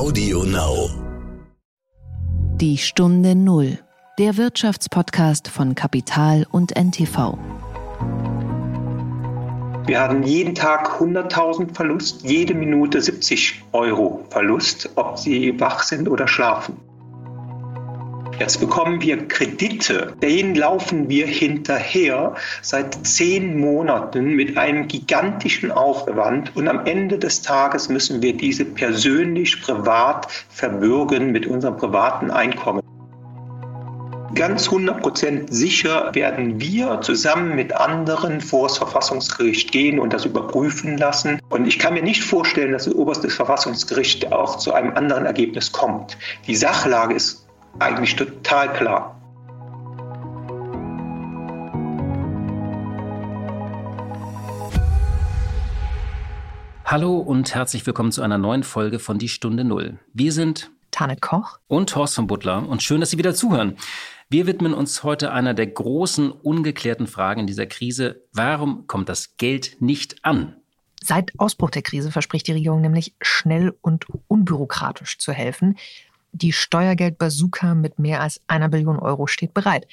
Audio Now. Die Stunde Null, der Wirtschaftspodcast von Kapital und NTV. Wir hatten jeden Tag 100.000 Verlust, jede Minute 70 Euro Verlust, ob sie wach sind oder schlafen. Jetzt bekommen wir Kredite, denen laufen wir hinterher seit zehn Monaten mit einem gigantischen Aufwand und am Ende des Tages müssen wir diese persönlich, privat verbürgen mit unserem privaten Einkommen. Ganz 100% sicher werden wir zusammen mit anderen vor das Verfassungsgericht gehen und das überprüfen lassen. Und ich kann mir nicht vorstellen, dass das oberste Verfassungsgericht auch zu einem anderen Ergebnis kommt. Die Sachlage ist eigentlich total klar. Hallo und herzlich willkommen zu einer neuen Folge von Die Stunde Null. Wir sind Tanit Koch und Thorsten Butler und schön, dass Sie wieder zuhören. Wir widmen uns heute einer der großen ungeklärten Fragen in dieser Krise. Warum kommt das Geld nicht an? Seit Ausbruch der Krise verspricht die Regierung nämlich schnell und unbürokratisch zu helfen. Die Steuergeld-Bazooka mit mehr als einer Billion Euro steht bereit.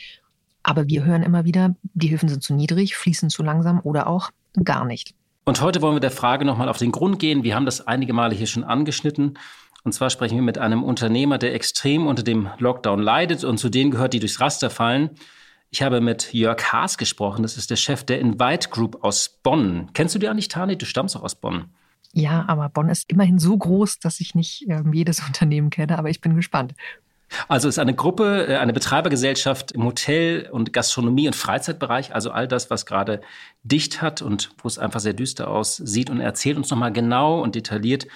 Aber wir hören immer wieder, die Hilfen sind zu niedrig, fließen zu langsam oder auch gar nicht. Und heute wollen wir der Frage nochmal auf den Grund gehen. Wir haben das einige Male hier schon angeschnitten. Und zwar sprechen wir mit einem Unternehmer, der extrem unter dem Lockdown leidet und zu denen gehört, die durchs Raster fallen. Ich habe mit Jörg Haas gesprochen. Das ist der Chef der Invite Group aus Bonn. Kennst du die eigentlich, Tani? Du stammst auch aus Bonn. Ja, aber Bonn ist immerhin so groß, dass ich nicht äh, jedes Unternehmen kenne, aber ich bin gespannt. Also ist eine Gruppe, äh, eine Betreibergesellschaft im Hotel- und Gastronomie- und Freizeitbereich, also all das, was gerade dicht hat und wo es einfach sehr düster aussieht und erzählt uns nochmal genau und detailliert,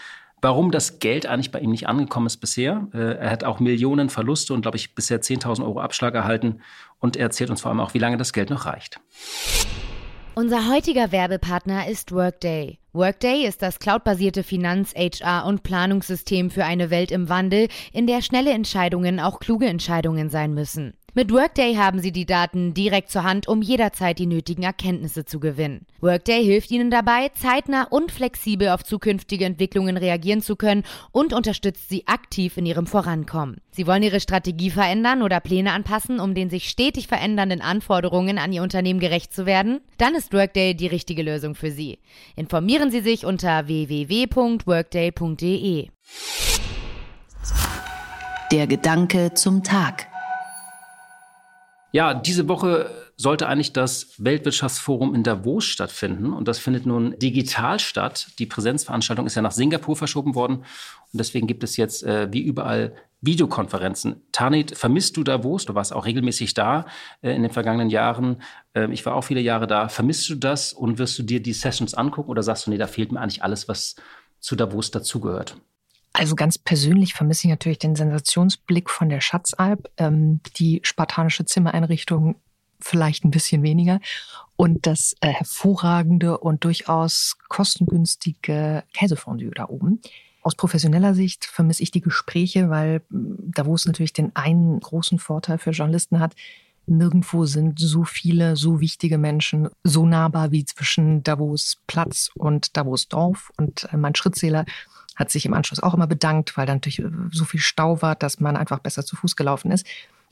warum das Geld eigentlich bei ihm nicht angekommen ist bisher. Äh, er hat auch Millionen Verluste und, glaube ich, bisher 10.000 Euro Abschlag erhalten und er erzählt uns vor allem auch, wie lange das Geld noch reicht. Unser heutiger Werbepartner ist Workday. Workday ist das cloudbasierte Finanz-, HR- und Planungssystem für eine Welt im Wandel, in der schnelle Entscheidungen auch kluge Entscheidungen sein müssen. Mit Workday haben Sie die Daten direkt zur Hand, um jederzeit die nötigen Erkenntnisse zu gewinnen. Workday hilft Ihnen dabei, zeitnah und flexibel auf zukünftige Entwicklungen reagieren zu können und unterstützt Sie aktiv in Ihrem Vorankommen. Sie wollen Ihre Strategie verändern oder Pläne anpassen, um den sich stetig verändernden Anforderungen an Ihr Unternehmen gerecht zu werden? Dann ist Workday die richtige Lösung für Sie. Informieren Sie sich unter www.workday.de. Der Gedanke zum Tag. Ja, diese Woche sollte eigentlich das Weltwirtschaftsforum in Davos stattfinden. Und das findet nun digital statt. Die Präsenzveranstaltung ist ja nach Singapur verschoben worden. Und deswegen gibt es jetzt äh, wie überall Videokonferenzen. Tanit, vermisst du Davos? Du warst auch regelmäßig da äh, in den vergangenen Jahren. Äh, ich war auch viele Jahre da. Vermisst du das und wirst du dir die Sessions angucken oder sagst du, nee, da fehlt mir eigentlich alles, was zu Davos dazugehört? Also ganz persönlich vermisse ich natürlich den Sensationsblick von der Schatzalp, ähm, die spartanische Zimmereinrichtung vielleicht ein bisschen weniger und das äh, hervorragende und durchaus kostengünstige Käsefondue da oben. Aus professioneller Sicht vermisse ich die Gespräche, weil Davos natürlich den einen großen Vorteil für Journalisten hat. Nirgendwo sind so viele, so wichtige Menschen so nahbar wie zwischen Davos Platz und Davos Dorf. Und äh, mein Schrittzähler hat sich im Anschluss auch immer bedankt, weil da natürlich äh, so viel Stau war, dass man einfach besser zu Fuß gelaufen ist.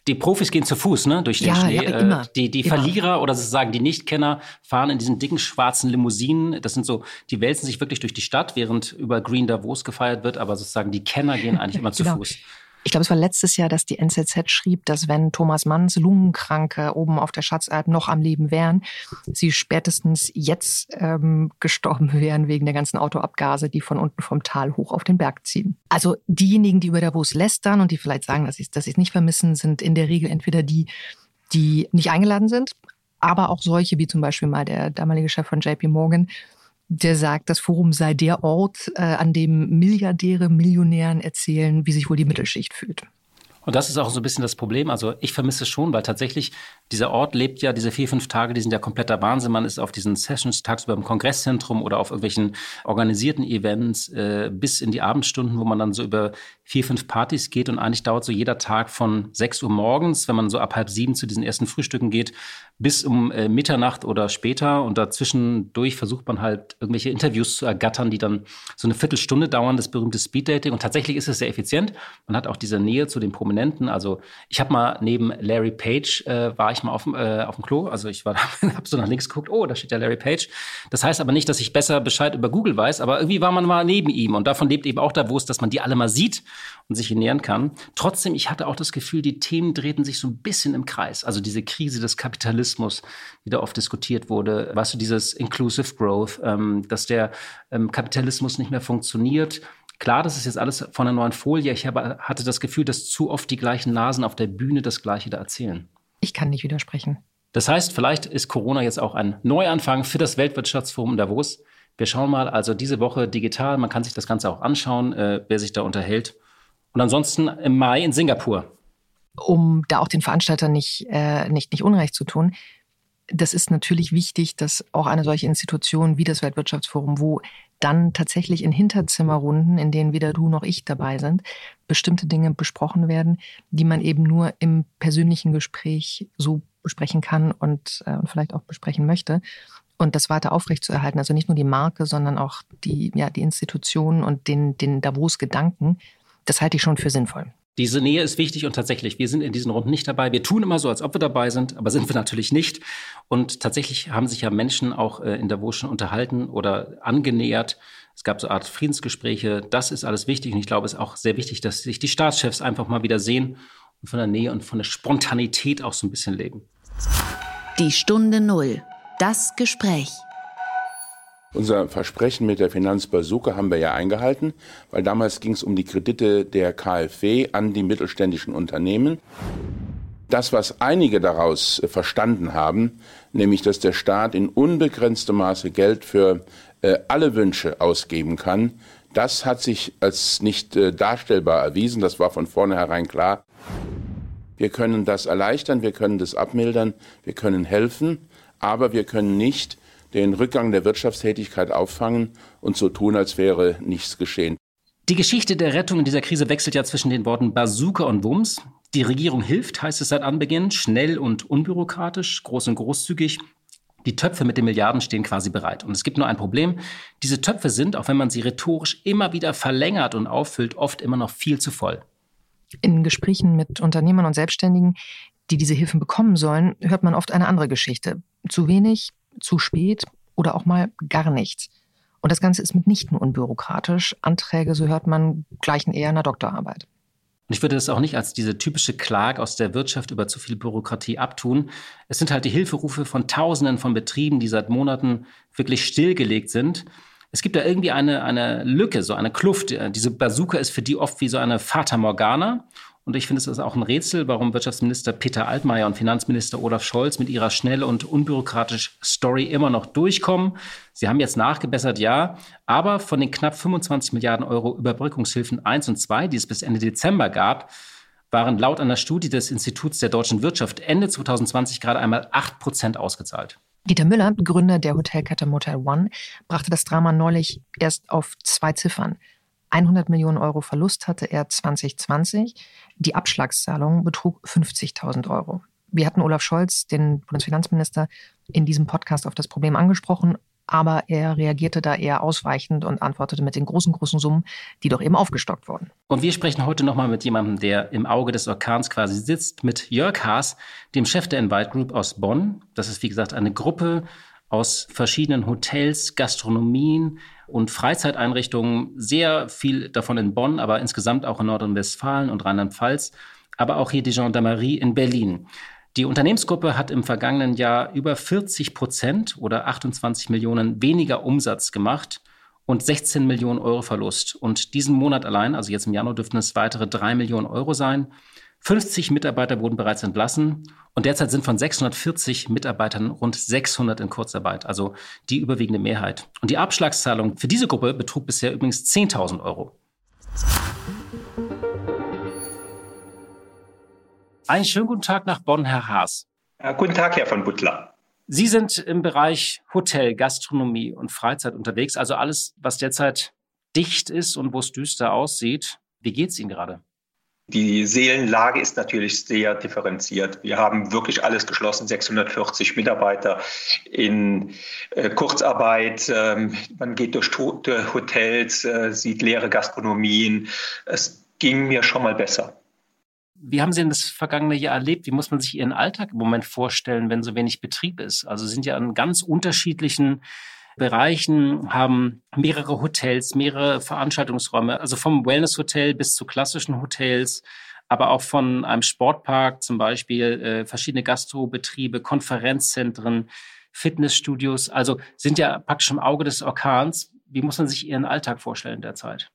Die Profis gehen zu Fuß, ne, durch den ja, Schnee. Ja, immer, die die immer. Verlierer oder sozusagen die Nichtkenner fahren in diesen dicken schwarzen Limousinen. Das sind so, die wälzen sich wirklich durch die Stadt, während über Green Davos gefeiert wird. Aber sozusagen die Kenner gehen eigentlich immer zu genau. Fuß. Ich glaube, es war letztes Jahr, dass die NZZ schrieb, dass wenn Thomas Manns Lungenkranke oben auf der Schatzalp noch am Leben wären, sie spätestens jetzt ähm, gestorben wären wegen der ganzen Autoabgase, die von unten vom Tal hoch auf den Berg ziehen. Also diejenigen, die über Davos lästern und die vielleicht sagen, dass sie dass es nicht vermissen, sind in der Regel entweder die, die nicht eingeladen sind, aber auch solche wie zum Beispiel mal der damalige Chef von JP Morgan, der sagt, das Forum sei der Ort, äh, an dem Milliardäre, Millionären erzählen, wie sich wohl die Mittelschicht fühlt. Und das ist auch so ein bisschen das Problem. Also ich vermisse es schon, weil tatsächlich Dieser Ort lebt ja, diese vier, fünf Tage, die sind ja kompletter Wahnsinn. Man ist auf diesen Sessions tagsüber im Kongresszentrum oder auf irgendwelchen organisierten Events äh, bis in die Abendstunden, wo man dann so über vier, fünf Partys geht und eigentlich dauert so jeder Tag von sechs Uhr morgens, wenn man so ab halb sieben zu diesen ersten Frühstücken geht, bis um äh, Mitternacht oder später. Und dazwischendurch versucht man halt irgendwelche Interviews zu ergattern, die dann so eine Viertelstunde dauern, das berühmte Speeddating. Und tatsächlich ist es sehr effizient. Man hat auch diese Nähe zu den Prominenten. Also ich habe mal neben Larry Page, äh, war ich mal auf, äh, auf dem Klo. Also ich war da, habe so nach links geguckt, oh, da steht der Larry Page. Das heißt aber nicht, dass ich besser Bescheid über Google weiß, aber irgendwie war man mal neben ihm. Und davon lebt eben auch Davos, dass man die alle mal sieht und sich nähern kann. Trotzdem, ich hatte auch das Gefühl, die Themen drehten sich so ein bisschen im Kreis. Also diese Krise des Kapitalismus, die da oft diskutiert wurde, weißt du, dieses Inclusive Growth, ähm, dass der ähm, Kapitalismus nicht mehr funktioniert. Klar, das ist jetzt alles von einer neuen Folie. Ich habe, hatte das Gefühl, dass zu oft die gleichen Nasen auf der Bühne das Gleiche da erzählen. Ich kann nicht widersprechen. Das heißt, vielleicht ist Corona jetzt auch ein Neuanfang für das Weltwirtschaftsforum Davos. Wir schauen mal, also diese Woche digital, man kann sich das Ganze auch anschauen, äh, wer sich da unterhält. Und ansonsten im Mai in Singapur. Um da auch den Veranstaltern nicht, äh, nicht, nicht Unrecht zu tun, das ist natürlich wichtig, dass auch eine solche Institution wie das Weltwirtschaftsforum, wo dann tatsächlich in Hinterzimmerrunden, in denen weder du noch ich dabei sind, bestimmte Dinge besprochen werden, die man eben nur im persönlichen Gespräch so besprechen kann und, äh, und vielleicht auch besprechen möchte. Und das weiter aufrechtzuerhalten, also nicht nur die Marke, sondern auch die, ja, die Institutionen und den, den Davos-Gedanken, das halte ich schon für sinnvoll. Diese Nähe ist wichtig und tatsächlich, wir sind in diesen Runden nicht dabei. Wir tun immer so, als ob wir dabei sind, aber sind wir natürlich nicht. Und tatsächlich haben sich ja Menschen auch äh, in Davos schon unterhalten oder angenähert. Es gab so eine Art Friedensgespräche. Das ist alles wichtig. Und ich glaube, es ist auch sehr wichtig, dass sich die Staatschefs einfach mal wieder sehen und von der Nähe und von der Spontanität auch so ein bisschen leben. Die Stunde Null. Das Gespräch. Unser Versprechen mit der Finanzbazooka haben wir ja eingehalten, weil damals ging es um die Kredite der KfW an die mittelständischen Unternehmen. Das, was einige daraus verstanden haben, nämlich dass der Staat in unbegrenztem Maße Geld für äh, alle Wünsche ausgeben kann, das hat sich als nicht äh, darstellbar erwiesen. Das war von vornherein klar. Wir können das erleichtern, wir können das abmildern, wir können helfen, aber wir können nicht den Rückgang der Wirtschaftstätigkeit auffangen und so tun, als wäre nichts geschehen. Die Geschichte der Rettung in dieser Krise wechselt ja zwischen den Worten Bazooka und Wumms. Die Regierung hilft, heißt es seit Anbeginn, schnell und unbürokratisch, groß und großzügig. Die Töpfe mit den Milliarden stehen quasi bereit. Und es gibt nur ein Problem. Diese Töpfe sind, auch wenn man sie rhetorisch immer wieder verlängert und auffüllt, oft immer noch viel zu voll. In Gesprächen mit Unternehmern und Selbstständigen, die diese Hilfen bekommen sollen, hört man oft eine andere Geschichte. Zu wenig, zu spät oder auch mal gar nichts. Und das Ganze ist mitnichten unbürokratisch. Anträge, so hört man, gleichen eher einer Doktorarbeit. Und ich würde das auch nicht als diese typische Klage aus der Wirtschaft über zu viel Bürokratie abtun. Es sind halt die Hilferufe von Tausenden von Betrieben, die seit Monaten wirklich stillgelegt sind. Es gibt da irgendwie eine, eine Lücke, so eine Kluft. Diese Bazooka ist für die oft wie so eine Fata Morgana. Und ich finde, es ist auch ein Rätsel, warum Wirtschaftsminister Peter Altmaier und Finanzminister Olaf Scholz mit ihrer schnell und unbürokratischen Story immer noch durchkommen. Sie haben jetzt nachgebessert, ja, aber von den knapp 25 Milliarden Euro Überbrückungshilfen 1 und 2, die es bis Ende Dezember gab, waren laut einer Studie des Instituts der deutschen Wirtschaft Ende 2020 gerade einmal 8 Prozent ausgezahlt. Dieter Müller, Gründer der Hotelkette Motel One, brachte das Drama neulich erst auf zwei Ziffern. 100 Millionen Euro Verlust hatte er 2020. Die Abschlagszahlung betrug 50.000 Euro. Wir hatten Olaf Scholz, den Bundesfinanzminister, in diesem Podcast auf das Problem angesprochen, aber er reagierte da eher ausweichend und antwortete mit den großen, großen Summen, die doch eben aufgestockt wurden. Und wir sprechen heute nochmal mit jemandem, der im Auge des Orkans quasi sitzt, mit Jörg Haas, dem Chef der Invite Group aus Bonn. Das ist, wie gesagt, eine Gruppe aus verschiedenen Hotels, Gastronomien, und Freizeiteinrichtungen, sehr viel davon in Bonn, aber insgesamt auch in Nordrhein-Westfalen und Rheinland-Pfalz, aber auch hier die Gendarmerie in Berlin. Die Unternehmensgruppe hat im vergangenen Jahr über 40 Prozent oder 28 Millionen weniger Umsatz gemacht und 16 Millionen Euro Verlust. Und diesen Monat allein, also jetzt im Januar, dürften es weitere 3 Millionen Euro sein. 50 Mitarbeiter wurden bereits entlassen und derzeit sind von 640 Mitarbeitern rund 600 in Kurzarbeit, also die überwiegende Mehrheit. Und die Abschlagszahlung für diese Gruppe betrug bisher übrigens 10.000 Euro. Einen schönen guten Tag nach Bonn, Herr Haas. Ja, guten Tag, Herr von Butler. Sie sind im Bereich Hotel, Gastronomie und Freizeit unterwegs, also alles, was derzeit dicht ist und wo es düster aussieht. Wie geht es Ihnen gerade? Die Seelenlage ist natürlich sehr differenziert. Wir haben wirklich alles geschlossen, 640 Mitarbeiter in äh, Kurzarbeit. Ähm, man geht durch tote Hotels, äh, sieht leere Gastronomien. Es ging mir schon mal besser. Wie haben Sie denn das vergangene Jahr erlebt? Wie muss man sich Ihren Alltag im Moment vorstellen, wenn so wenig Betrieb ist? Also sind ja an ganz unterschiedlichen Bereichen, haben mehrere Hotels, mehrere Veranstaltungsräume, also vom Wellness-Hotel bis zu klassischen Hotels, aber auch von einem Sportpark zum Beispiel, äh, verschiedene Gastrobetriebe, Konferenzzentren, Fitnessstudios, also sind ja praktisch im Auge des Orkans. Wie muss man sich Ihren Alltag vorstellen derzeit?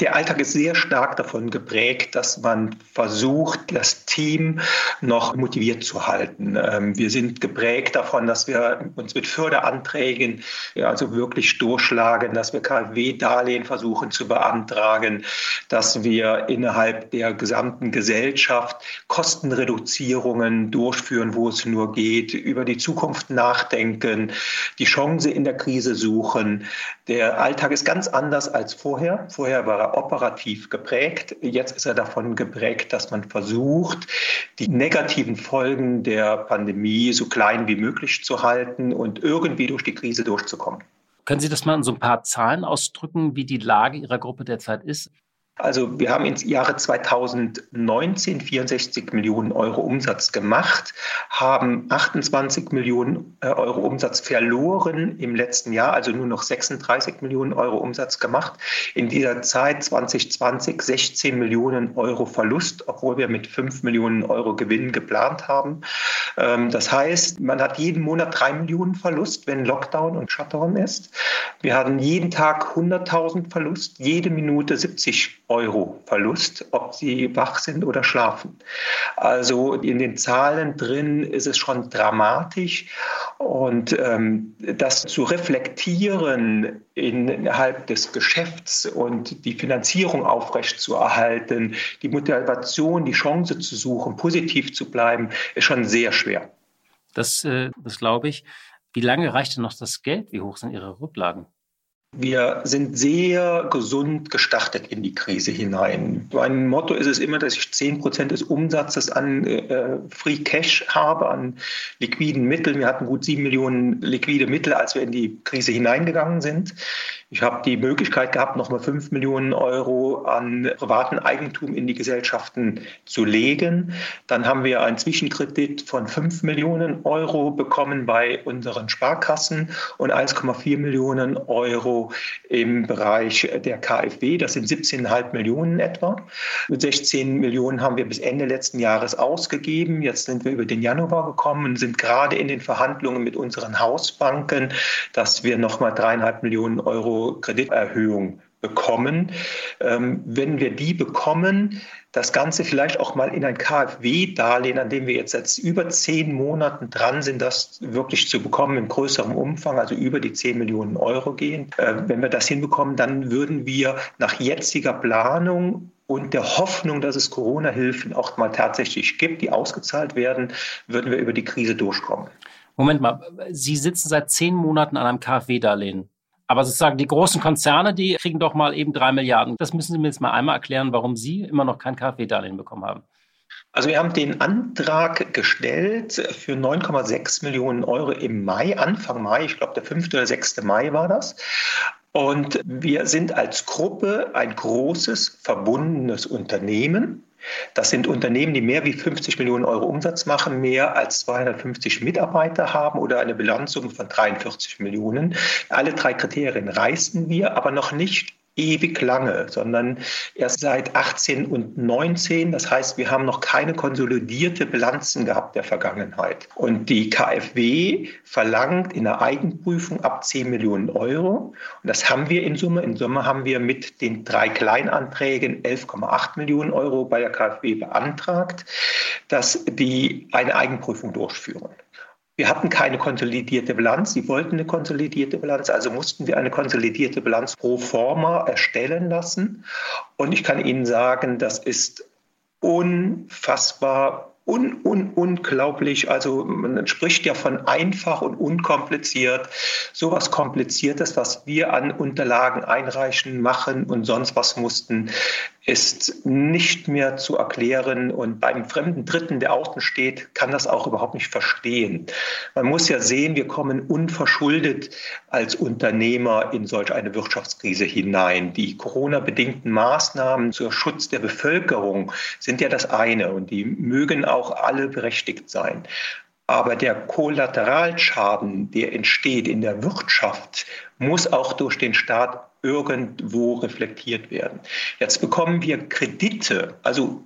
Der Alltag ist sehr stark davon geprägt, dass man versucht, das Team noch motiviert zu halten. Ähm, wir sind geprägt davon, dass wir uns mit Förderanträgen also wirklich durchschlagen, dass wir KfW-Darlehen versuchen zu beantragen, dass wir innerhalb der gesamten Gesellschaft Kostenreduzierungen durchführen, wo es nur geht, über die Zukunft nachdenken, die Chance in der Krise suchen. Der Alltag ist ganz anders als vorher. Vorher war er operativ geprägt. Jetzt ist er davon geprägt, dass man versucht, die negativen Folgen der Pandemie so klein wie möglich zu halten und irgendwie durch die Krise durchzukommen. Können Sie das mal in so ein paar Zahlen ausdrücken, wie die Lage Ihrer Gruppe derzeit ist? Also wir haben ins Jahre 2019 64 Millionen Euro Umsatz gemacht, haben 28 Millionen äh, Euro Umsatz verloren im letzten Jahr, also nur noch 36 Millionen Euro Umsatz gemacht. In dieser Zeit 2020 16 Millionen Euro Verlust, obwohl wir mit 5 Millionen Euro Gewinn geplant haben. Ähm, das heißt, man hat jeden Monat 3 Millionen Verlust, wenn Lockdown und Shutdown ist. Wir hatten jeden Tag 100.000 Verlust, jede Minute 70 Euro Verlust, ob sie wach sind oder schlafen. Also in den Zahlen drin ist es schon dramatisch. Und ähm, das zu reflektieren innerhalb des Geschäfts und die Finanzierung aufrechtzuerhalten, die Motivation, die Chance zu suchen, positiv zu bleiben, ist schon sehr schwer. Das, äh, das glaube ich. Wie lange reicht denn noch das Geld? Wie hoch sind Ihre Rücklagen? Wir sind sehr gesund gestartet in die Krise hinein. Mein Motto ist es immer, dass ich 10 Prozent des Umsatzes an äh, Free Cash habe, an liquiden Mitteln. Wir hatten gut 7 Millionen liquide Mittel, als wir in die Krise hineingegangen sind. Ich habe die Möglichkeit gehabt, nochmal 5 Millionen Euro an privaten Eigentum in die Gesellschaften zu legen. Dann haben wir einen Zwischenkredit von 5 Millionen Euro bekommen bei unseren Sparkassen und 1,4 Millionen Euro im Bereich der KfW. Das sind 17,5 Millionen etwa. Mit 16 Millionen haben wir bis Ende letzten Jahres ausgegeben. Jetzt sind wir über den Januar gekommen und sind gerade in den Verhandlungen mit unseren Hausbanken, dass wir nochmal dreieinhalb Millionen Euro Krediterhöhung bekommen. Ähm, wenn wir die bekommen, das Ganze vielleicht auch mal in ein KfW-Darlehen, an dem wir jetzt seit über zehn Monaten dran sind, das wirklich zu bekommen im größeren Umfang, also über die zehn Millionen Euro gehen. Äh, wenn wir das hinbekommen, dann würden wir nach jetziger Planung und der Hoffnung, dass es Corona-Hilfen auch mal tatsächlich gibt, die ausgezahlt werden, würden wir über die Krise durchkommen. Moment mal, Sie sitzen seit zehn Monaten an einem KfW-Darlehen. Aber sozusagen die großen Konzerne, die kriegen doch mal eben drei Milliarden. Das müssen Sie mir jetzt mal einmal erklären, warum Sie immer noch kein KfW-Darlehen bekommen haben. Also wir haben den Antrag gestellt für 9,6 Millionen Euro im Mai, Anfang Mai, ich glaube der 5. oder 6. Mai war das. Und wir sind als Gruppe ein großes, verbundenes Unternehmen. Das sind Unternehmen, die mehr wie 50 Millionen Euro Umsatz machen, mehr als 250 Mitarbeiter haben oder eine Bilanzsumme von 43 Millionen. Alle drei Kriterien reißen wir, aber noch nicht ewig lange, sondern erst seit 18 und 19. Das heißt, wir haben noch keine konsolidierte Bilanzen gehabt der Vergangenheit. Und die KfW verlangt in der Eigenprüfung ab 10 Millionen Euro. Und das haben wir in Summe. In Summe haben wir mit den drei Kleinanträgen 11,8 Millionen Euro bei der KfW beantragt, dass die eine Eigenprüfung durchführen. Wir hatten keine konsolidierte Bilanz. Sie wollten eine konsolidierte Bilanz, also mussten wir eine konsolidierte Bilanz pro forma erstellen lassen. Und ich kann Ihnen sagen, das ist unfassbar un, un, unglaublich. Also man spricht ja von einfach und unkompliziert. Sowas Kompliziertes, was wir an Unterlagen einreichen, machen und sonst was mussten, ist nicht mehr zu erklären. Und beim fremden Dritten, der außen steht, kann das auch überhaupt nicht verstehen. Man muss ja sehen, wir kommen unverschuldet als Unternehmer in solch eine Wirtschaftskrise hinein. Die Corona-bedingten Maßnahmen zur Schutz der Bevölkerung sind ja das eine und die mögen auch alle berechtigt sein. Aber der Kollateralschaden, der entsteht in der Wirtschaft, muss auch durch den Staat irgendwo reflektiert werden. Jetzt bekommen wir Kredite, also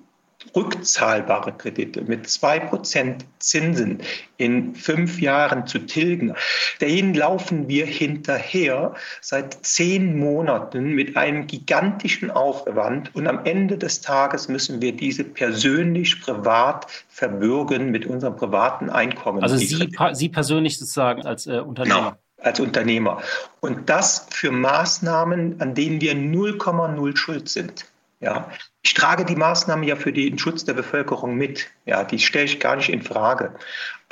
rückzahlbare Kredite mit zwei Prozent Zinsen in fünf Jahren zu tilgen. Dahin laufen wir hinterher seit zehn Monaten mit einem gigantischen Aufwand und am Ende des Tages müssen wir diese persönlich privat verbürgen mit unserem privaten Einkommen. Also Sie, Sie persönlich sozusagen als äh, Unternehmer? Genau als Unternehmer. Und das für Maßnahmen, an denen wir 0,0 schuld sind. Ja, ich trage die Maßnahmen ja für den Schutz der Bevölkerung mit. Ja, die stelle ich gar nicht in Frage.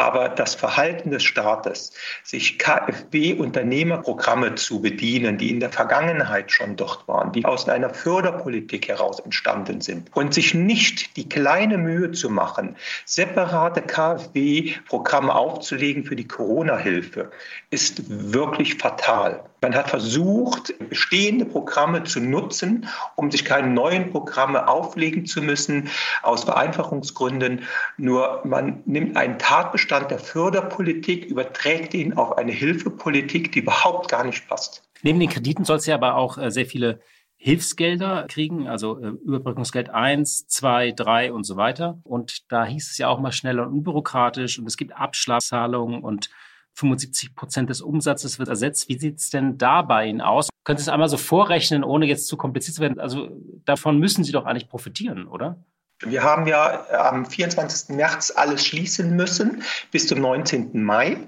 Aber das Verhalten des Staates, sich KfW-Unternehmerprogramme zu bedienen, die in der Vergangenheit schon dort waren, die aus einer Förderpolitik heraus entstanden sind und sich nicht die kleine Mühe zu machen, separate KfW-Programme aufzulegen für die Corona-Hilfe, ist wirklich fatal. Man hat versucht, bestehende Programme zu nutzen, um sich keine neuen Programme auflegen zu müssen, aus Vereinfachungsgründen. Nur man nimmt einen Tatbestand der Förderpolitik, überträgt ihn auf eine Hilfepolitik, die überhaupt gar nicht passt. Neben den Krediten soll es ja aber auch äh, sehr viele Hilfsgelder kriegen, also äh, Überbrückungsgeld 1, 2, 3 und so weiter. Und da hieß es ja auch mal schneller und unbürokratisch und es gibt Abschlagszahlungen und 75 Prozent des Umsatzes wird ersetzt. Wie sieht es denn da bei Ihnen aus? Könnt ihr es einmal so vorrechnen, ohne jetzt zu kompliziert zu werden? Also davon müssen Sie doch eigentlich profitieren, oder? Wir haben ja am 24. März alles schließen müssen bis zum 19. Mai.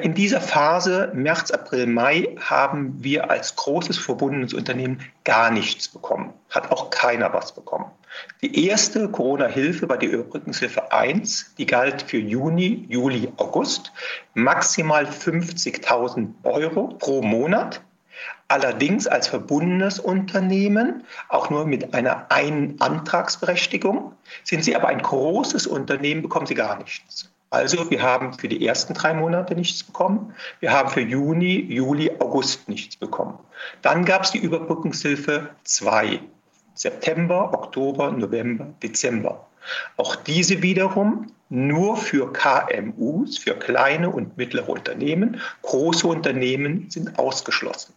In dieser Phase, März, April, Mai, haben wir als großes verbundenes Unternehmen gar nichts bekommen. Hat auch keiner was bekommen. Die erste Corona-Hilfe war die Überbrückungshilfe 1, die galt für Juni, Juli, August, maximal 50.000 Euro pro Monat. Allerdings als verbundenes Unternehmen, auch nur mit einer einen Antragsberechtigung. Sind Sie aber ein großes Unternehmen, bekommen Sie gar nichts. Also wir haben für die ersten drei Monate nichts bekommen. Wir haben für Juni, Juli, August nichts bekommen. Dann gab es die Überbrückungshilfe 2. September, Oktober, November, Dezember. Auch diese wiederum nur für KMUs, für kleine und mittlere Unternehmen. Große Unternehmen sind ausgeschlossen.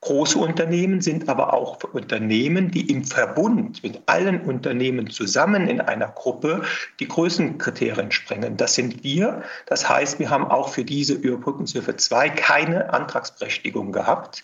Große Unternehmen sind aber auch Unternehmen, die im Verbund mit allen Unternehmen zusammen in einer Gruppe die Größenkriterien sprengen. Das sind wir. Das heißt, wir haben auch für diese Überbrückungshilfe 2 keine Antragsberechtigung gehabt,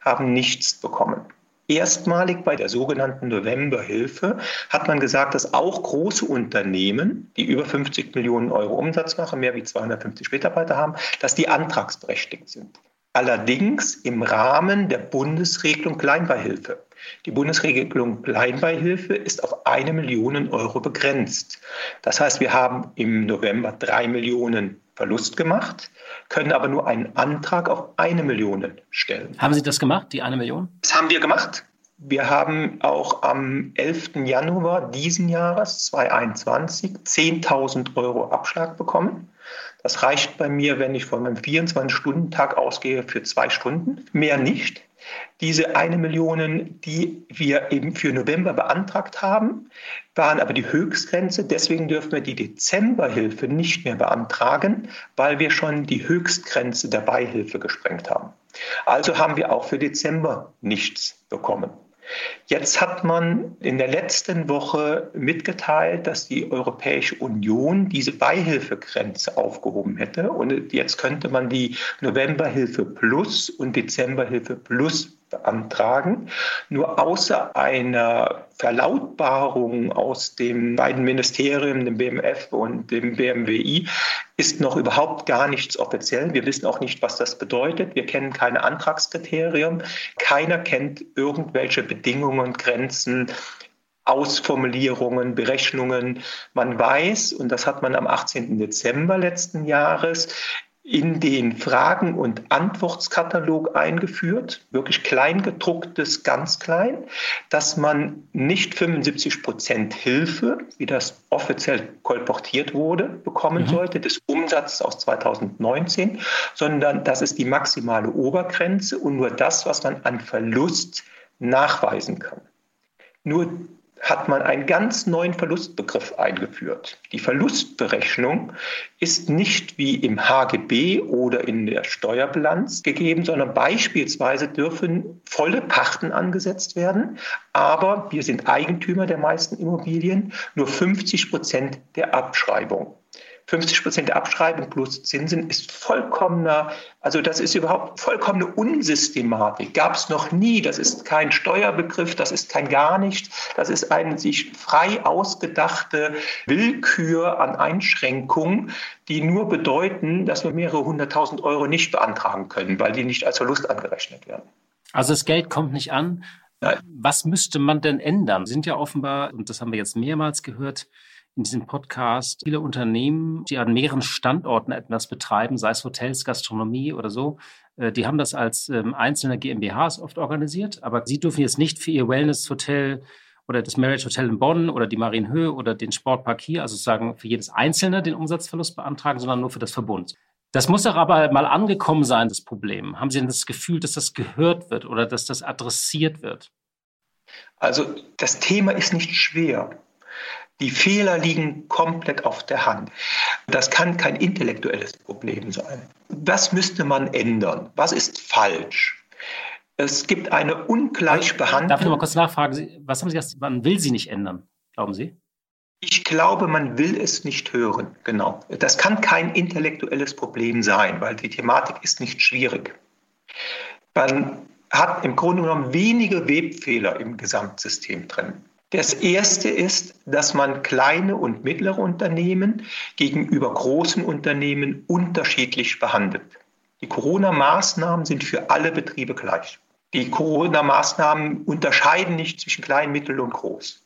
haben nichts bekommen. Erstmalig bei der sogenannten Novemberhilfe hat man gesagt, dass auch große Unternehmen, die über 50 Millionen Euro Umsatz machen, mehr wie 250 Mitarbeiter haben, dass die antragsberechtigt sind. Allerdings im Rahmen der Bundesregelung Kleinbeihilfe. Die Bundesregelung Kleinbeihilfe ist auf eine Million Euro begrenzt. Das heißt, wir haben im November drei Millionen Verlust gemacht, können aber nur einen Antrag auf eine Million stellen. Haben Sie das gemacht, die eine Million? Das haben wir gemacht. Wir haben auch am 11. Januar diesen Jahres 2021 10.000 Euro Abschlag bekommen. Das reicht bei mir, wenn ich von meinem 24-Stunden-Tag ausgehe, für zwei Stunden. Mehr nicht. Diese eine Million, die wir eben für November beantragt haben, waren aber die Höchstgrenze. Deswegen dürfen wir die Dezemberhilfe nicht mehr beantragen, weil wir schon die Höchstgrenze der Beihilfe gesprengt haben. Also haben wir auch für Dezember nichts bekommen. Jetzt hat man in der letzten Woche mitgeteilt, dass die Europäische Union diese Beihilfegrenze aufgehoben hätte. Und jetzt könnte man die Novemberhilfe Plus und Dezemberhilfe Plus beantragen. Nur außer einer Verlautbarung aus den beiden Ministerien, dem BMF und dem BMWI, ist noch überhaupt gar nichts offiziell. Wir wissen auch nicht, was das bedeutet. Wir kennen keine Antragskriterien. Keiner kennt irgendwelche Bedingungen, Grenzen. Ausformulierungen, Berechnungen. Man weiß, und das hat man am 18. Dezember letzten Jahres in den Fragen- und Antwortskatalog eingeführt, wirklich klein gedrucktes, ganz klein, dass man nicht 75 Prozent Hilfe, wie das offiziell kolportiert wurde, bekommen mhm. sollte, des Umsatzes aus 2019, sondern das ist die maximale Obergrenze und nur das, was man an Verlust nachweisen kann. Nur hat man einen ganz neuen Verlustbegriff eingeführt. Die Verlustberechnung ist nicht wie im HGB oder in der Steuerbilanz gegeben, sondern beispielsweise dürfen volle Pachten angesetzt werden, aber wir sind Eigentümer der meisten Immobilien, nur 50 Prozent der Abschreibung. 50 Prozent der Abschreibung plus Zinsen ist vollkommener, also das ist überhaupt vollkommene Unsystematik. Gab es noch nie. Das ist kein Steuerbegriff, das ist kein gar nicht. Das ist eine sich frei ausgedachte Willkür an Einschränkungen, die nur bedeuten, dass wir mehrere hunderttausend Euro nicht beantragen können, weil die nicht als Verlust angerechnet werden. Also das Geld kommt nicht an. Was müsste man denn ändern? Sind ja offenbar, und das haben wir jetzt mehrmals gehört, in diesem Podcast viele Unternehmen, die an mehreren Standorten etwas betreiben, sei es Hotels, Gastronomie oder so, äh, die haben das als ähm, einzelne GmbHs oft organisiert, aber sie dürfen jetzt nicht für ihr Wellness-Hotel oder das Marriott Hotel in Bonn oder die Marienhöhe oder den Sportpark hier, also sozusagen für jedes Einzelne den Umsatzverlust beantragen, sondern nur für das Verbund. Das muss doch aber mal angekommen sein, das Problem. Haben Sie denn das Gefühl, dass das gehört wird oder dass das adressiert wird? Also das Thema ist nicht schwer. Die Fehler liegen komplett auf der Hand. Das kann kein intellektuelles Problem sein. Was müsste man ändern? Was ist falsch? Es gibt eine Ungleichbehandlung. Darf ich noch mal kurz nachfragen? Was haben Sie gesagt? Man will sie nicht ändern, glauben Sie? Ich glaube, man will es nicht hören. Genau. Das kann kein intellektuelles Problem sein, weil die Thematik ist nicht schwierig. Man hat im Grunde genommen wenige Webfehler im Gesamtsystem drin. Das erste ist, dass man kleine und mittlere Unternehmen gegenüber großen Unternehmen unterschiedlich behandelt. Die Corona-Maßnahmen sind für alle Betriebe gleich. Die Corona-Maßnahmen unterscheiden nicht zwischen klein, mittel und groß.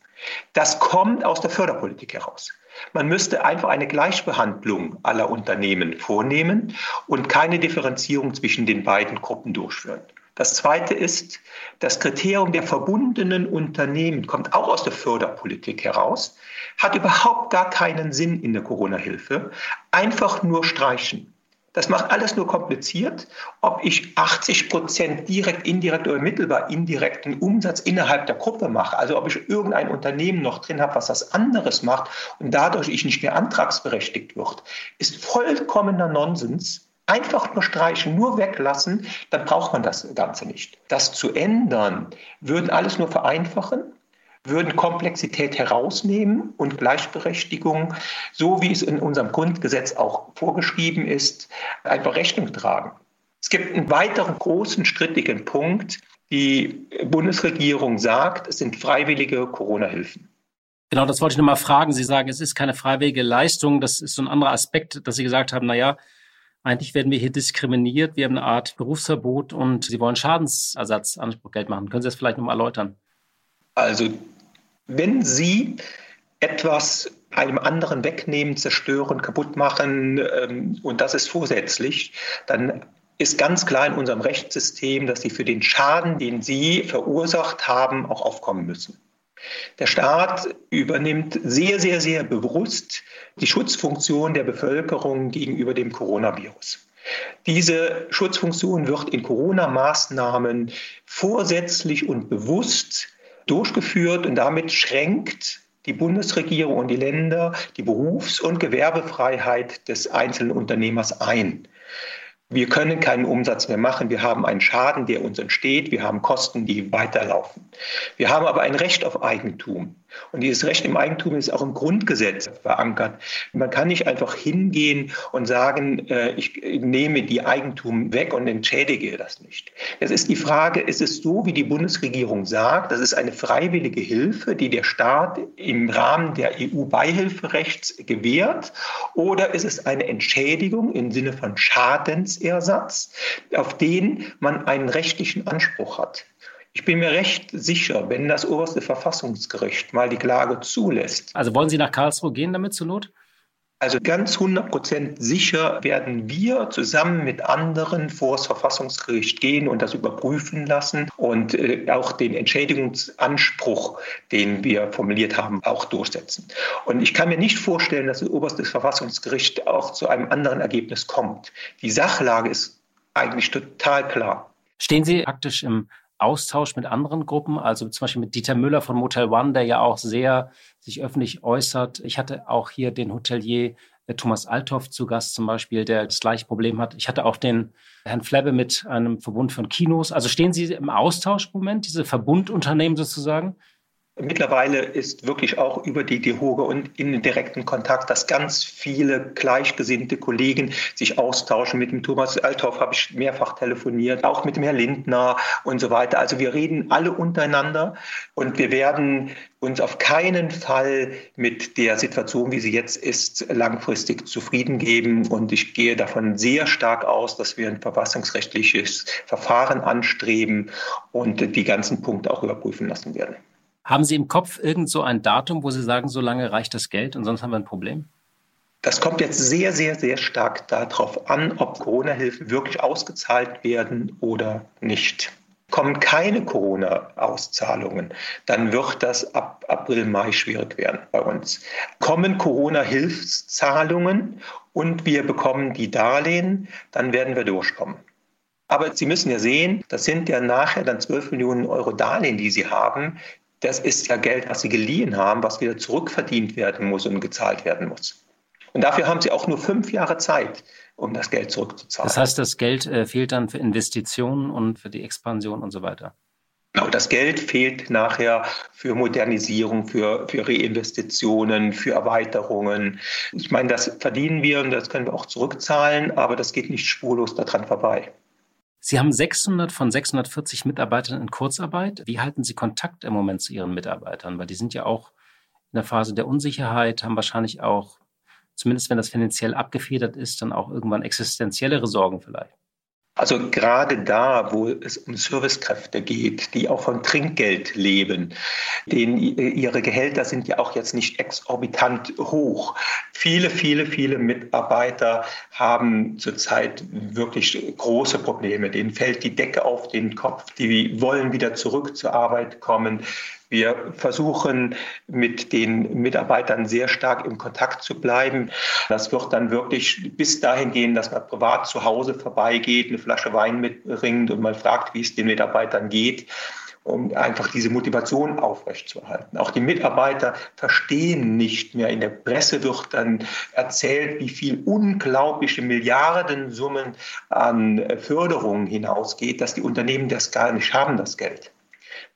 Das kommt aus der Förderpolitik heraus. Man müsste einfach eine Gleichbehandlung aller Unternehmen vornehmen und keine Differenzierung zwischen den beiden Gruppen durchführen. Das Zweite ist, das Kriterium der verbundenen Unternehmen kommt auch aus der Förderpolitik heraus, hat überhaupt gar keinen Sinn in der Corona-Hilfe. Einfach nur streichen. Das macht alles nur kompliziert, ob ich 80 Prozent direkt, indirekt oder mittelbar indirekten Umsatz innerhalb der Gruppe mache. Also ob ich irgendein Unternehmen noch drin habe, was das anderes macht und dadurch ich nicht mehr antragsberechtigt wird, ist vollkommener Nonsens einfach nur streichen, nur weglassen, dann braucht man das Ganze nicht. Das zu ändern, würden alles nur vereinfachen, würden Komplexität herausnehmen und Gleichberechtigung, so wie es in unserem Grundgesetz auch vorgeschrieben ist, einfach Rechnung tragen. Es gibt einen weiteren großen strittigen Punkt. Die Bundesregierung sagt, es sind freiwillige Corona-Hilfen. Genau, das wollte ich nochmal fragen. Sie sagen, es ist keine freiwillige Leistung. Das ist so ein anderer Aspekt, dass Sie gesagt haben, na ja, eigentlich werden wir hier diskriminiert. Wir haben eine Art Berufsverbot und Sie wollen Schadensersatzanspruch Geld machen. Können Sie das vielleicht nochmal erläutern? Also, wenn Sie etwas einem anderen wegnehmen, zerstören, kaputt machen ähm, und das ist vorsätzlich, dann ist ganz klar in unserem Rechtssystem, dass Sie für den Schaden, den Sie verursacht haben, auch aufkommen müssen. Der Staat übernimmt sehr, sehr, sehr bewusst die Schutzfunktion der Bevölkerung gegenüber dem Coronavirus. Diese Schutzfunktion wird in Corona-Maßnahmen vorsätzlich und bewusst durchgeführt und damit schränkt die Bundesregierung und die Länder die Berufs- und Gewerbefreiheit des einzelnen Unternehmers ein. Wir können keinen Umsatz mehr machen. Wir haben einen Schaden, der uns entsteht. Wir haben Kosten, die weiterlaufen. Wir haben aber ein Recht auf Eigentum. Und dieses Recht im Eigentum ist auch im Grundgesetz verankert. Man kann nicht einfach hingehen und sagen, äh, ich nehme die Eigentum weg und entschädige das nicht. Es ist die Frage, ist es so, wie die Bundesregierung sagt, das ist eine freiwillige Hilfe, die der Staat im Rahmen der EU-Beihilferechts gewährt, oder ist es eine Entschädigung im Sinne von Schadensersatz, auf den man einen rechtlichen Anspruch hat? Ich bin mir recht sicher, wenn das oberste Verfassungsgericht mal die Klage zulässt. Also wollen Sie nach Karlsruhe gehen damit zur Not? Also ganz 100% sicher werden wir zusammen mit anderen vor das Verfassungsgericht gehen und das überprüfen lassen und äh, auch den Entschädigungsanspruch, den wir formuliert haben, auch durchsetzen. Und ich kann mir nicht vorstellen, dass das oberste Verfassungsgericht auch zu einem anderen Ergebnis kommt. Die Sachlage ist eigentlich total klar. Stehen Sie praktisch im Austausch mit anderen Gruppen, also zum Beispiel mit Dieter Müller von Motel One, der ja auch sehr sich öffentlich äußert. Ich hatte auch hier den Hotelier äh, Thomas Althoff zu Gast zum Beispiel, der das gleiche Problem hat. Ich hatte auch den Herrn Flebbe mit einem Verbund von Kinos. Also stehen Sie im Austausch im Moment, diese Verbundunternehmen sozusagen? Mittlerweile ist wirklich auch über die DEHOGE und in direkten Kontakt, dass ganz viele gleichgesinnte Kollegen sich austauschen. Mit dem Thomas Althoff habe ich mehrfach telefoniert, auch mit dem Herrn Lindner und so weiter. Also wir reden alle untereinander und wir werden uns auf keinen Fall mit der Situation, wie sie jetzt ist, langfristig zufrieden geben. Und ich gehe davon sehr stark aus, dass wir ein verfassungsrechtliches Verfahren anstreben und die ganzen Punkte auch überprüfen lassen werden. Haben Sie im Kopf irgend so ein Datum, wo Sie sagen, so lange reicht das Geld und sonst haben wir ein Problem? Das kommt jetzt sehr, sehr, sehr stark darauf an, ob Corona-Hilfen wirklich ausgezahlt werden oder nicht. Kommen keine Corona-Auszahlungen, dann wird das ab April, Mai schwierig werden bei uns. Kommen Corona-Hilfszahlungen und wir bekommen die Darlehen, dann werden wir durchkommen. Aber Sie müssen ja sehen, das sind ja nachher dann 12 Millionen Euro Darlehen, die Sie haben das ist ja Geld, was sie geliehen haben, was wieder zurückverdient werden muss und gezahlt werden muss. Und dafür haben sie auch nur fünf Jahre Zeit, um das Geld zurückzuzahlen. Das heißt, das Geld äh, fehlt dann für Investitionen und für die Expansion und so weiter. Genau, das Geld fehlt nachher für Modernisierung, für, für Reinvestitionen, für Erweiterungen. Ich meine, das verdienen wir und das können wir auch zurückzahlen, aber das geht nicht spurlos daran vorbei. Sie haben 600 von 640 Mitarbeitern in Kurzarbeit. Wie halten Sie Kontakt im Moment zu Ihren Mitarbeitern? Weil die sind ja auch in der Phase der Unsicherheit, haben wahrscheinlich auch, zumindest wenn das finanziell abgefedert ist, dann auch irgendwann existenziellere Sorgen vielleicht. Also gerade da, wo es um Servicekräfte geht, die auch von Trinkgeld leben, denen ihre Gehälter sind ja auch jetzt nicht exorbitant hoch. Viele, viele, viele Mitarbeiter haben zurzeit wirklich große Probleme. Denen fällt die Decke auf den Kopf, die wollen wieder zurück zur Arbeit kommen. Wir versuchen mit den Mitarbeitern sehr stark im Kontakt zu bleiben. Das wird dann wirklich bis dahin gehen, dass man privat zu Hause vorbeigeht, eine Flasche Wein mitbringt und mal fragt, wie es den Mitarbeitern geht um einfach diese Motivation aufrechtzuerhalten. Auch die Mitarbeiter verstehen nicht mehr. In der Presse wird dann erzählt, wie viel unglaubliche Milliardensummen an Förderungen hinausgeht, dass die Unternehmen das gar nicht haben, das Geld.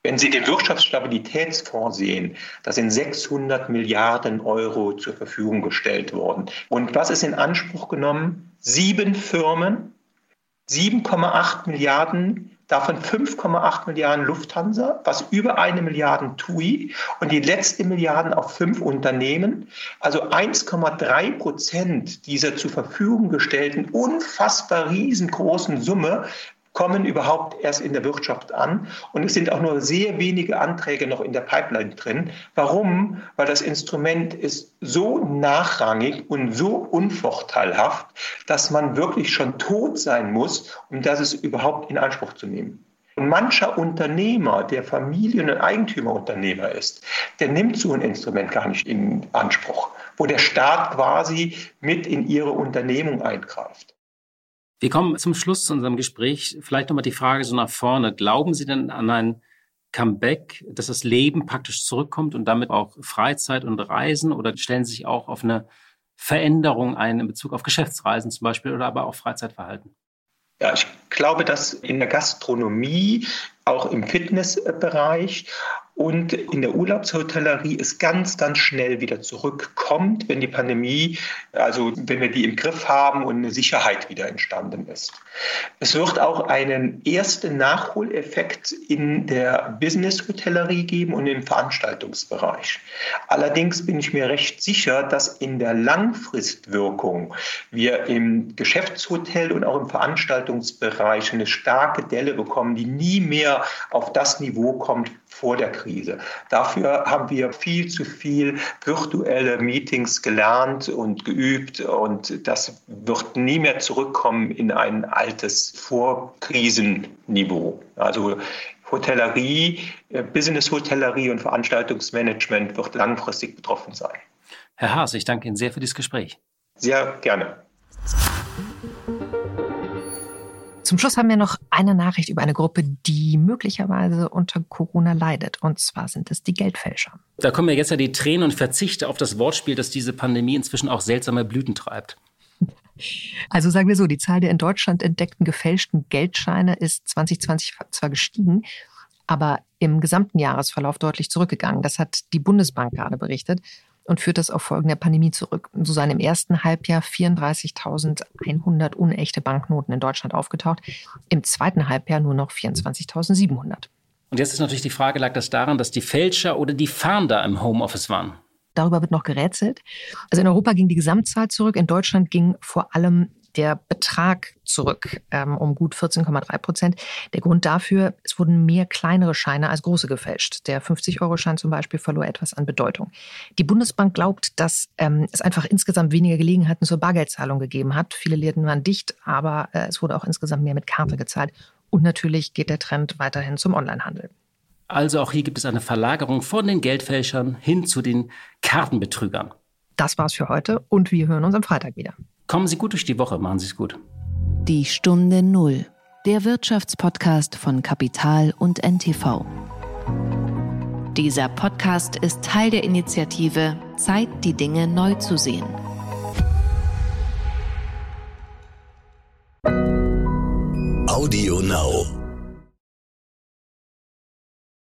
Wenn Sie den Wirtschaftsstabilitätsfonds sehen, da sind 600 Milliarden Euro zur Verfügung gestellt worden. Und was ist in Anspruch genommen? Sieben Firmen, 7,8 Milliarden, davon 5,8 Milliarden Lufthansa, was über eine Milliarde TUI und die letzte Milliarden auf fünf Unternehmen. Also 1,3 Prozent dieser zur Verfügung gestellten unfassbar riesengroßen Summe kommen überhaupt erst in der Wirtschaft an. Und es sind auch nur sehr wenige Anträge noch in der Pipeline drin. Warum? Weil das Instrument ist so nachrangig und so unvorteilhaft, dass man wirklich schon tot sein muss, um das es überhaupt in Anspruch zu nehmen. Und mancher Unternehmer, der Familien- und Eigentümerunternehmer ist, der nimmt so ein Instrument gar nicht in Anspruch, wo der Staat quasi mit in ihre Unternehmung eingreift. Wir kommen zum Schluss zu unserem Gespräch. Vielleicht nochmal die Frage so nach vorne. Glauben Sie denn an ein Comeback, dass das Leben praktisch zurückkommt und damit auch Freizeit und Reisen oder stellen Sie sich auch auf eine Veränderung ein in Bezug auf Geschäftsreisen zum Beispiel oder aber auch Freizeitverhalten? Ja, ich glaube, dass in der Gastronomie, auch im Fitnessbereich und in der Urlaubshotellerie es ganz, ganz schnell wieder zurückkommt, wenn die Pandemie, also wenn wir die im Griff haben und eine Sicherheit wieder entstanden ist. Es wird auch einen ersten Nachholeffekt in der Business-Hotellerie geben und im Veranstaltungsbereich. Allerdings bin ich mir recht sicher, dass in der Langfristwirkung wir im Geschäftshotel und auch im Veranstaltungsbereich eine starke Delle bekommen, die nie mehr auf das Niveau kommt vor der Krise. Dafür haben wir viel zu viel virtuelle Meetings gelernt und geübt und das wird nie mehr zurückkommen in ein altes Vorkrisenniveau. Also Hotellerie, äh, Business-Hotellerie und Veranstaltungsmanagement wird langfristig betroffen sein. Herr Haas, ich danke Ihnen sehr für dieses Gespräch. Sehr gerne. Zum Schluss haben wir noch eine Nachricht über eine Gruppe, die möglicherweise unter Corona leidet. Und zwar sind es die Geldfälscher. Da kommen ja jetzt ja die Tränen und Verzichte auf das Wortspiel, dass diese Pandemie inzwischen auch seltsame Blüten treibt. Also sagen wir so, die Zahl der in Deutschland entdeckten gefälschten Geldscheine ist 2020 zwar gestiegen, aber im gesamten Jahresverlauf deutlich zurückgegangen. Das hat die Bundesbank gerade berichtet und führt das auf Folgen der Pandemie zurück. So seien im ersten Halbjahr 34.100 unechte Banknoten in Deutschland aufgetaucht, im zweiten Halbjahr nur noch 24.700. Und jetzt ist natürlich die Frage, lag das daran, dass die Fälscher oder die Fahnder im Homeoffice waren? Darüber wird noch gerätselt. Also in Europa ging die Gesamtzahl zurück, in Deutschland ging vor allem der Betrag zurück ähm, um gut 14,3 Prozent. Der Grund dafür, es wurden mehr kleinere Scheine als große gefälscht. Der 50-Euro-Schein zum Beispiel verlor etwas an Bedeutung. Die Bundesbank glaubt, dass ähm, es einfach insgesamt weniger Gelegenheiten zur Bargeldzahlung gegeben hat. Viele Läden waren dicht, aber äh, es wurde auch insgesamt mehr mit Karte gezahlt. Und natürlich geht der Trend weiterhin zum Onlinehandel. Also auch hier gibt es eine Verlagerung von den Geldfälschern hin zu den Kartenbetrügern. Das war's für heute und wir hören uns am Freitag wieder. Kommen Sie gut durch die Woche, machen Sie es gut. Die Stunde Null, der Wirtschaftspodcast von Kapital und NTV. Dieser Podcast ist Teil der Initiative Zeit, die Dinge neu zu sehen. Audio Now.